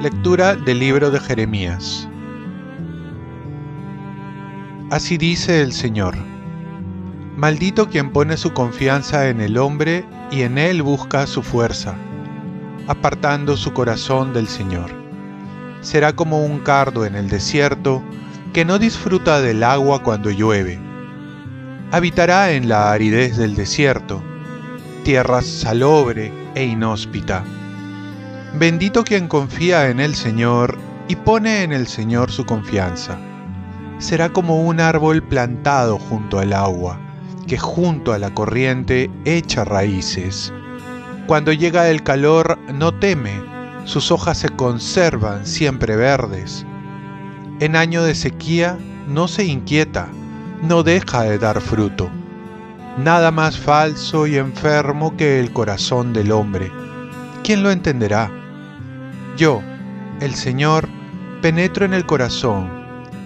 Lectura del libro de Jeremías. Así dice el Señor. Maldito quien pone su confianza en el hombre y en él busca su fuerza, apartando su corazón del Señor. Será como un cardo en el desierto que no disfruta del agua cuando llueve. Habitará en la aridez del desierto, tierra salobre e inhóspita. Bendito quien confía en el Señor y pone en el Señor su confianza. Será como un árbol plantado junto al agua, que junto a la corriente echa raíces. Cuando llega el calor no teme, sus hojas se conservan siempre verdes. En año de sequía no se inquieta, no deja de dar fruto. Nada más falso y enfermo que el corazón del hombre. ¿Quién lo entenderá? Yo, el Señor, penetro en el corazón,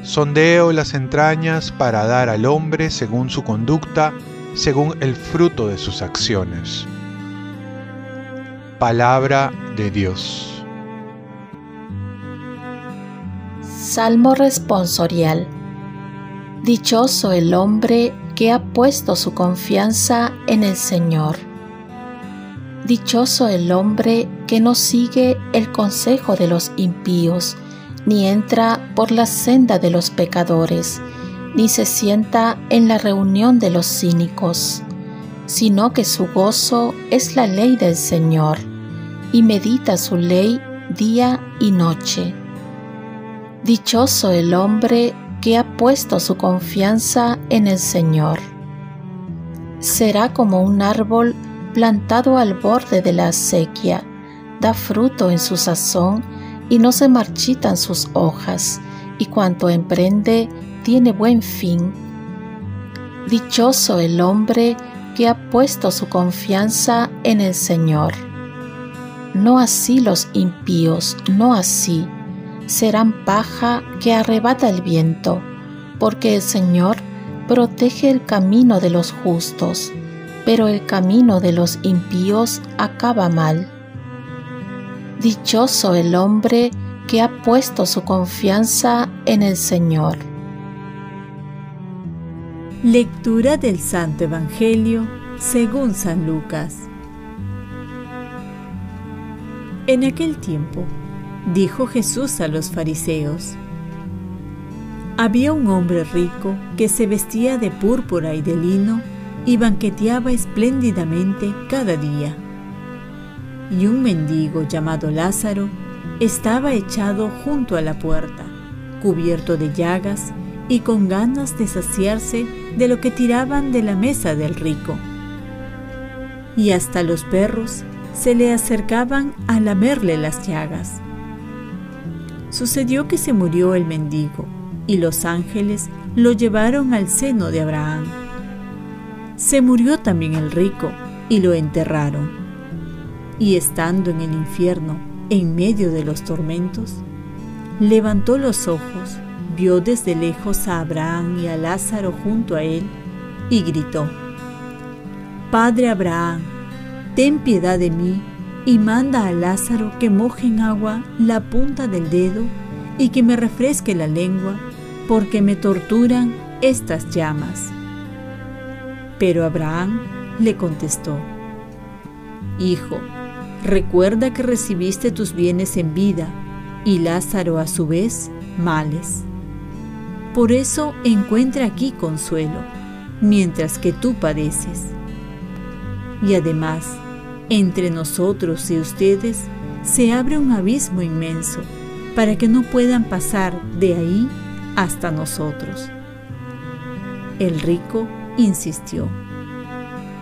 sondeo las entrañas para dar al hombre según su conducta, según el fruto de sus acciones. Palabra de Dios. Salmo responsorial. Dichoso el hombre que ha puesto su confianza en el Señor. Dichoso el hombre que no sigue el consejo de los impíos, ni entra por la senda de los pecadores, ni se sienta en la reunión de los cínicos, sino que su gozo es la ley del Señor, y medita su ley día y noche. Dichoso el hombre que ha puesto su confianza en el Señor. Será como un árbol plantado al borde de la acequia, da fruto en su sazón y no se marchitan sus hojas, y cuanto emprende tiene buen fin. Dichoso el hombre que ha puesto su confianza en el Señor. No así los impíos, no así, serán paja que arrebata el viento, porque el Señor protege el camino de los justos, pero el camino de los impíos acaba mal. Dichoso el hombre que ha puesto su confianza en el Señor. Lectura del Santo Evangelio según San Lucas. En aquel tiempo, dijo Jesús a los fariseos, había un hombre rico que se vestía de púrpura y de lino y banqueteaba espléndidamente cada día y un mendigo llamado Lázaro estaba echado junto a la puerta, cubierto de llagas y con ganas de saciarse de lo que tiraban de la mesa del rico. Y hasta los perros se le acercaban a lamerle las llagas. Sucedió que se murió el mendigo y los ángeles lo llevaron al seno de Abraham. Se murió también el rico y lo enterraron y estando en el infierno, en medio de los tormentos, levantó los ojos, vio desde lejos a Abraham y a Lázaro junto a él, y gritó, Padre Abraham, ten piedad de mí y manda a Lázaro que moje en agua la punta del dedo y que me refresque la lengua, porque me torturan estas llamas. Pero Abraham le contestó, Hijo, Recuerda que recibiste tus bienes en vida y Lázaro a su vez males. Por eso encuentra aquí consuelo, mientras que tú padeces. Y además, entre nosotros y ustedes se abre un abismo inmenso para que no puedan pasar de ahí hasta nosotros. El rico insistió,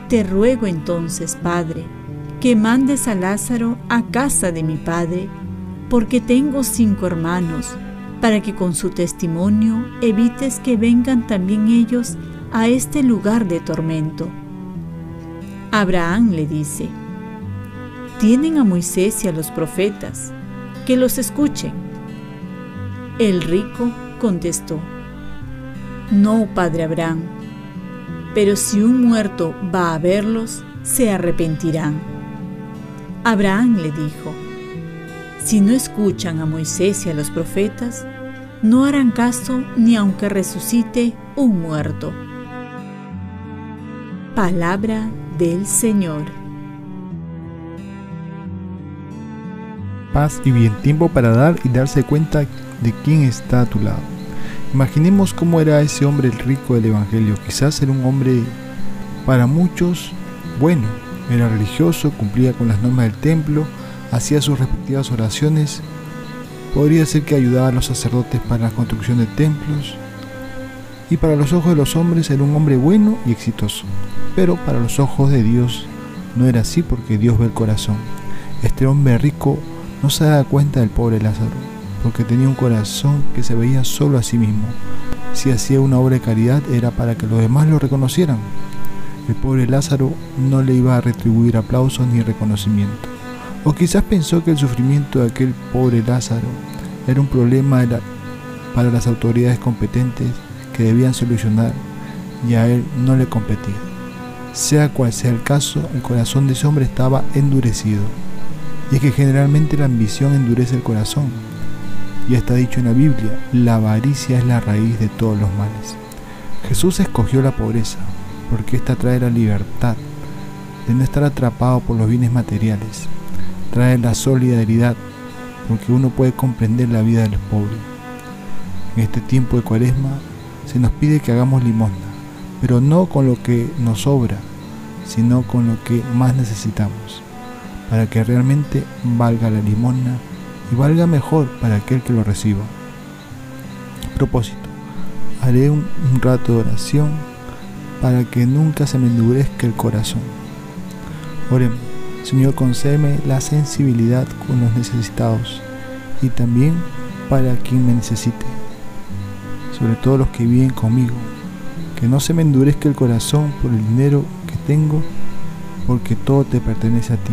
Te ruego entonces, Padre, que mandes a Lázaro a casa de mi padre, porque tengo cinco hermanos, para que con su testimonio evites que vengan también ellos a este lugar de tormento. Abraham le dice, tienen a Moisés y a los profetas, que los escuchen. El rico contestó, No, padre Abraham. Pero si un muerto va a verlos, se arrepentirán. Abraham le dijo, si no escuchan a Moisés y a los profetas, no harán caso ni aunque resucite un muerto. Palabra del Señor. Paz y bien, tiempo para dar y darse cuenta de quién está a tu lado. Imaginemos cómo era ese hombre rico del Evangelio. Quizás era un hombre para muchos bueno, era religioso, cumplía con las normas del templo, hacía sus respectivas oraciones. Podría ser que ayudaba a los sacerdotes para la construcción de templos. Y para los ojos de los hombres era un hombre bueno y exitoso. Pero para los ojos de Dios no era así porque Dios ve el corazón. Este hombre rico no se daba cuenta del pobre Lázaro, porque tenía un corazón que se veía solo a sí mismo. Si hacía una obra de caridad era para que los demás lo reconocieran. El pobre Lázaro no le iba a retribuir aplausos ni reconocimiento. O quizás pensó que el sufrimiento de aquel pobre Lázaro era un problema para las autoridades competentes que debían solucionar y a él no le competía. Sea cual sea el caso, el corazón de ese hombre estaba endurecido. Y es que generalmente la ambición endurece el corazón. Ya está dicho en la Biblia, la avaricia es la raíz de todos los males. Jesús escogió la pobreza, porque esta trae la libertad de no estar atrapado por los bienes materiales. Trae la solidaridad, porque uno puede comprender la vida del pobre. En este tiempo de cuaresma se nos pide que hagamos limosna, pero no con lo que nos sobra, sino con lo que más necesitamos, para que realmente valga la limosna y valga mejor para aquel que lo reciba. Propósito, haré un, rato de oración para que nunca se me endurezca el corazón. Oremos, Señor, concédeme la sensibilidad con los necesitados y también para quien me necesite, sobre todo los que viven conmigo, que no se me endurezca el corazón por el dinero que tengo, porque todo te pertenece a ti.